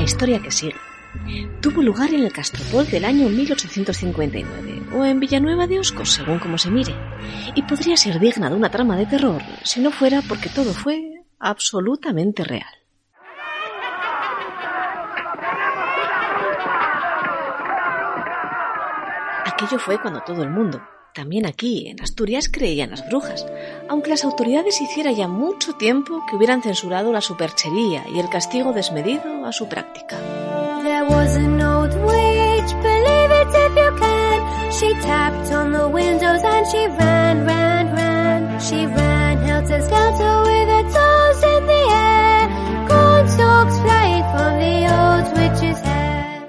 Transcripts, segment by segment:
La historia que sigue tuvo lugar en el Castropol del año 1859 o en Villanueva de Oscos, según como se mire, y podría ser digna de una trama de terror si no fuera porque todo fue absolutamente real. Aquello fue cuando todo el mundo, también aquí en Asturias, creía en las brujas, aunque las autoridades hiciera ya mucho tiempo que hubieran censurado la superchería y el castigo desmedido a su práctica.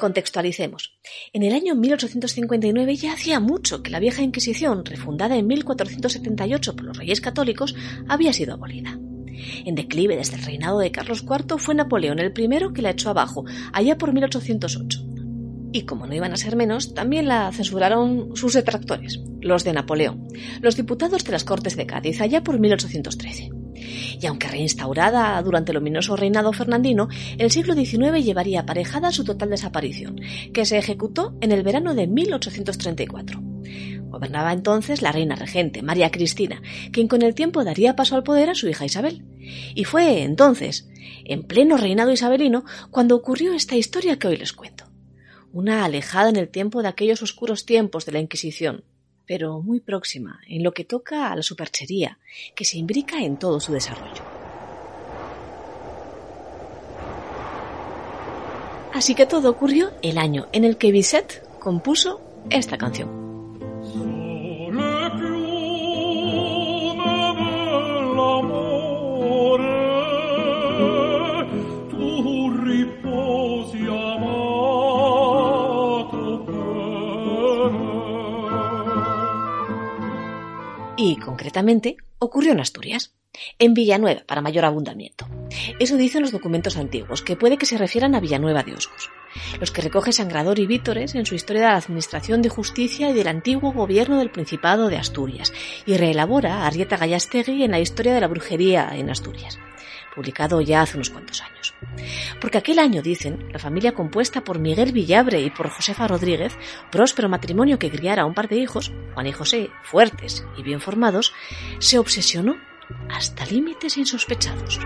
Contextualicemos. En el año 1859 ya hacía mucho que la vieja Inquisición, refundada en 1478 por los reyes católicos, había sido abolida. En declive desde el reinado de Carlos IV fue Napoleón el primero que la echó abajo, allá por 1808. Y como no iban a ser menos, también la censuraron sus detractores, los de Napoleón, los diputados de las Cortes de Cádiz, allá por 1813 y aunque reinstaurada durante el ominoso reinado fernandino, el siglo XIX llevaría aparejada su total desaparición, que se ejecutó en el verano de 1834. Gobernaba entonces la reina regente, María Cristina, quien con el tiempo daría paso al poder a su hija Isabel. Y fue entonces, en pleno reinado isabelino, cuando ocurrió esta historia que hoy les cuento. Una alejada en el tiempo de aquellos oscuros tiempos de la Inquisición, pero muy próxima en lo que toca a la superchería, que se imbrica en todo su desarrollo. Así que todo ocurrió el año en el que Bizet compuso esta canción. Concretamente, ocurrió en Asturias, en Villanueva, para mayor abundamiento. Eso dicen los documentos antiguos, que puede que se refieran a Villanueva de Oscos, los que recoge Sangrador y Vítores en su historia de la Administración de Justicia y del antiguo gobierno del Principado de Asturias, y reelabora Arrieta Gallastegui en la historia de la brujería en Asturias publicado ya hace unos cuantos años. Porque aquel año, dicen, la familia compuesta por Miguel Villabre y por Josefa Rodríguez, próspero matrimonio que criara un par de hijos, Juan y José, fuertes y bien formados, se obsesionó hasta límites insospechados.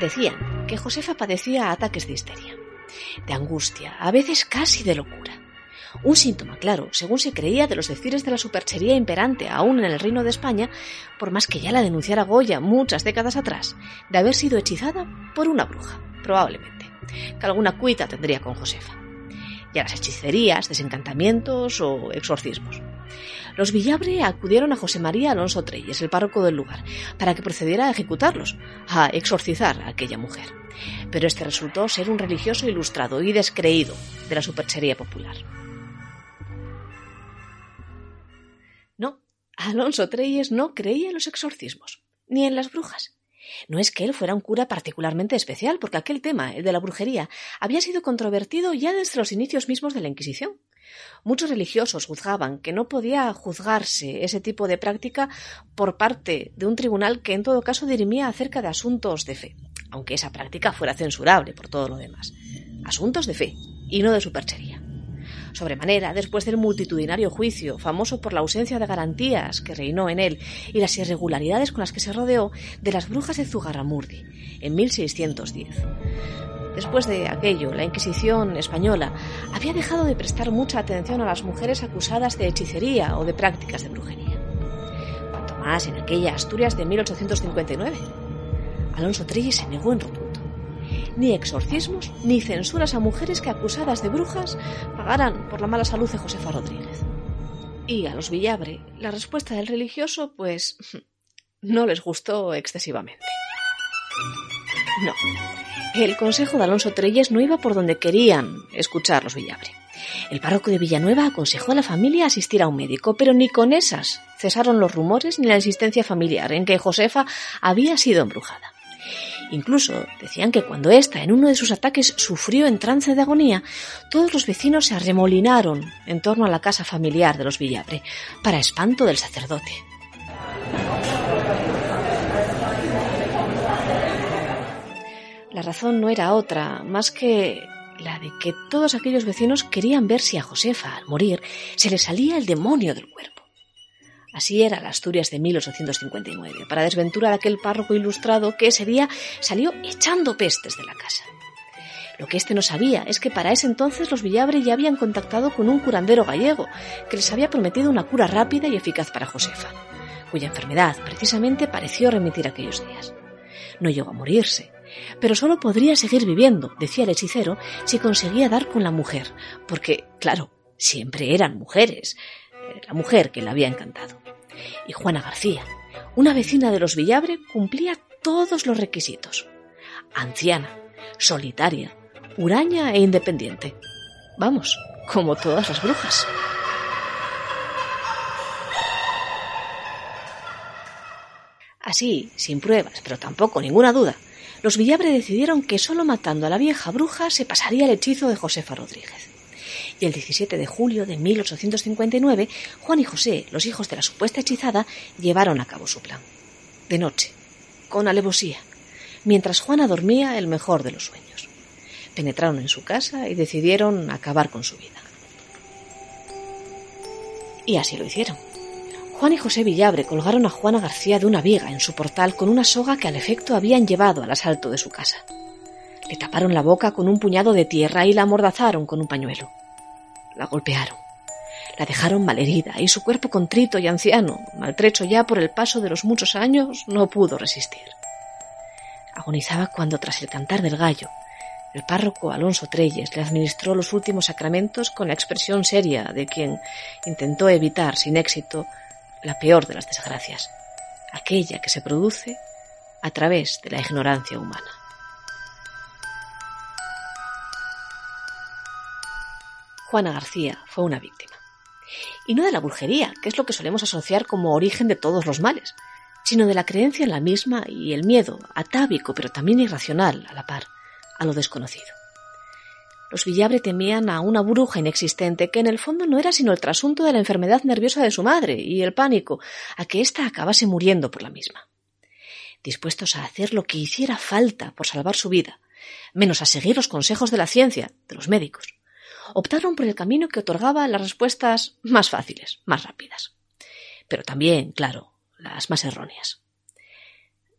Decían que Josefa padecía ataques de histeria, de angustia, a veces casi de locura un síntoma, claro, según se creía de los decires de la superchería imperante aún en el Reino de España, por más que ya la denunciara Goya muchas décadas atrás, de haber sido hechizada por una bruja, probablemente, que alguna cuita tendría con Josefa. Y a las hechicerías, desencantamientos o exorcismos. Los Villabre acudieron a José María Alonso Treyes, el párroco del lugar, para que procediera a ejecutarlos, a exorcizar a aquella mujer. Pero este resultó ser un religioso ilustrado y descreído de la superchería popular. Alonso Treyes no creía en los exorcismos, ni en las brujas. No es que él fuera un cura particularmente especial, porque aquel tema, el de la brujería, había sido controvertido ya desde los inicios mismos de la Inquisición. Muchos religiosos juzgaban que no podía juzgarse ese tipo de práctica por parte de un tribunal que en todo caso dirimía acerca de asuntos de fe, aunque esa práctica fuera censurable por todo lo demás. Asuntos de fe, y no de superchería sobremanera después del multitudinario juicio, famoso por la ausencia de garantías que reinó en él y las irregularidades con las que se rodeó de las brujas de Zugarramurdi en 1610. Después de aquello, la Inquisición española había dejado de prestar mucha atención a las mujeres acusadas de hechicería o de prácticas de brujería. Cuanto más en aquella Asturias de 1859. Alonso Trilli se negó en rotundo ni exorcismos, ni censuras a mujeres que acusadas de brujas pagaran por la mala salud de Josefa Rodríguez. Y a los Villabre, la respuesta del religioso, pues, no les gustó excesivamente. No, el consejo de Alonso Treyes no iba por donde querían escuchar los Villabre. El párroco de Villanueva aconsejó a la familia asistir a un médico, pero ni con esas cesaron los rumores ni la insistencia familiar en que Josefa había sido embrujada. Incluso decían que cuando ésta en uno de sus ataques sufrió en trance de agonía, todos los vecinos se arremolinaron en torno a la casa familiar de los Villabre, para espanto del sacerdote. La razón no era otra, más que la de que todos aquellos vecinos querían ver si a Josefa, al morir, se le salía el demonio del cuerpo. Así era la Asturias de 1859, para desventura de aquel párroco ilustrado que ese día salió echando pestes de la casa. Lo que éste no sabía es que para ese entonces los Villabre ya habían contactado con un curandero gallego que les había prometido una cura rápida y eficaz para Josefa, cuya enfermedad precisamente pareció remitir aquellos días. No llegó a morirse, pero solo podría seguir viviendo, decía el hechicero, si conseguía dar con la mujer, porque, claro, siempre eran mujeres, la mujer que le había encantado. Y Juana García, una vecina de los Villabre, cumplía todos los requisitos. Anciana, solitaria, huraña e independiente. Vamos, como todas las brujas. Así, sin pruebas, pero tampoco ninguna duda, los Villabre decidieron que solo matando a la vieja bruja se pasaría el hechizo de Josefa Rodríguez. Y el 17 de julio de 1859, Juan y José, los hijos de la supuesta hechizada, llevaron a cabo su plan. De noche, con alevosía, mientras Juana dormía el mejor de los sueños. Penetraron en su casa y decidieron acabar con su vida. Y así lo hicieron. Juan y José Villabre colgaron a Juana García de una viga en su portal con una soga que al efecto habían llevado al asalto de su casa. Le taparon la boca con un puñado de tierra y la amordazaron con un pañuelo. La golpearon. La dejaron malherida y su cuerpo contrito y anciano, maltrecho ya por el paso de los muchos años, no pudo resistir. Agonizaba cuando, tras el cantar del gallo, el párroco Alonso Treyes le administró los últimos sacramentos con la expresión seria de quien intentó evitar sin éxito la peor de las desgracias, aquella que se produce a través de la ignorancia humana. Juana García fue una víctima. Y no de la brujería, que es lo que solemos asociar como origen de todos los males, sino de la creencia en la misma y el miedo, atávico pero también irracional a la par, a lo desconocido. Los Villabre temían a una bruja inexistente que en el fondo no era sino el trasunto de la enfermedad nerviosa de su madre y el pánico a que ésta acabase muriendo por la misma. Dispuestos a hacer lo que hiciera falta por salvar su vida, menos a seguir los consejos de la ciencia, de los médicos, optaron por el camino que otorgaba las respuestas más fáciles, más rápidas. Pero también, claro, las más erróneas.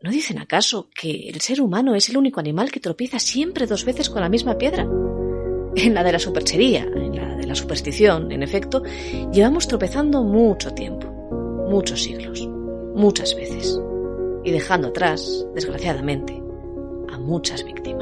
¿No dicen acaso que el ser humano es el único animal que tropieza siempre dos veces con la misma piedra? En la de la superchería, en la de la superstición, en efecto, llevamos tropezando mucho tiempo, muchos siglos, muchas veces, y dejando atrás, desgraciadamente, a muchas víctimas.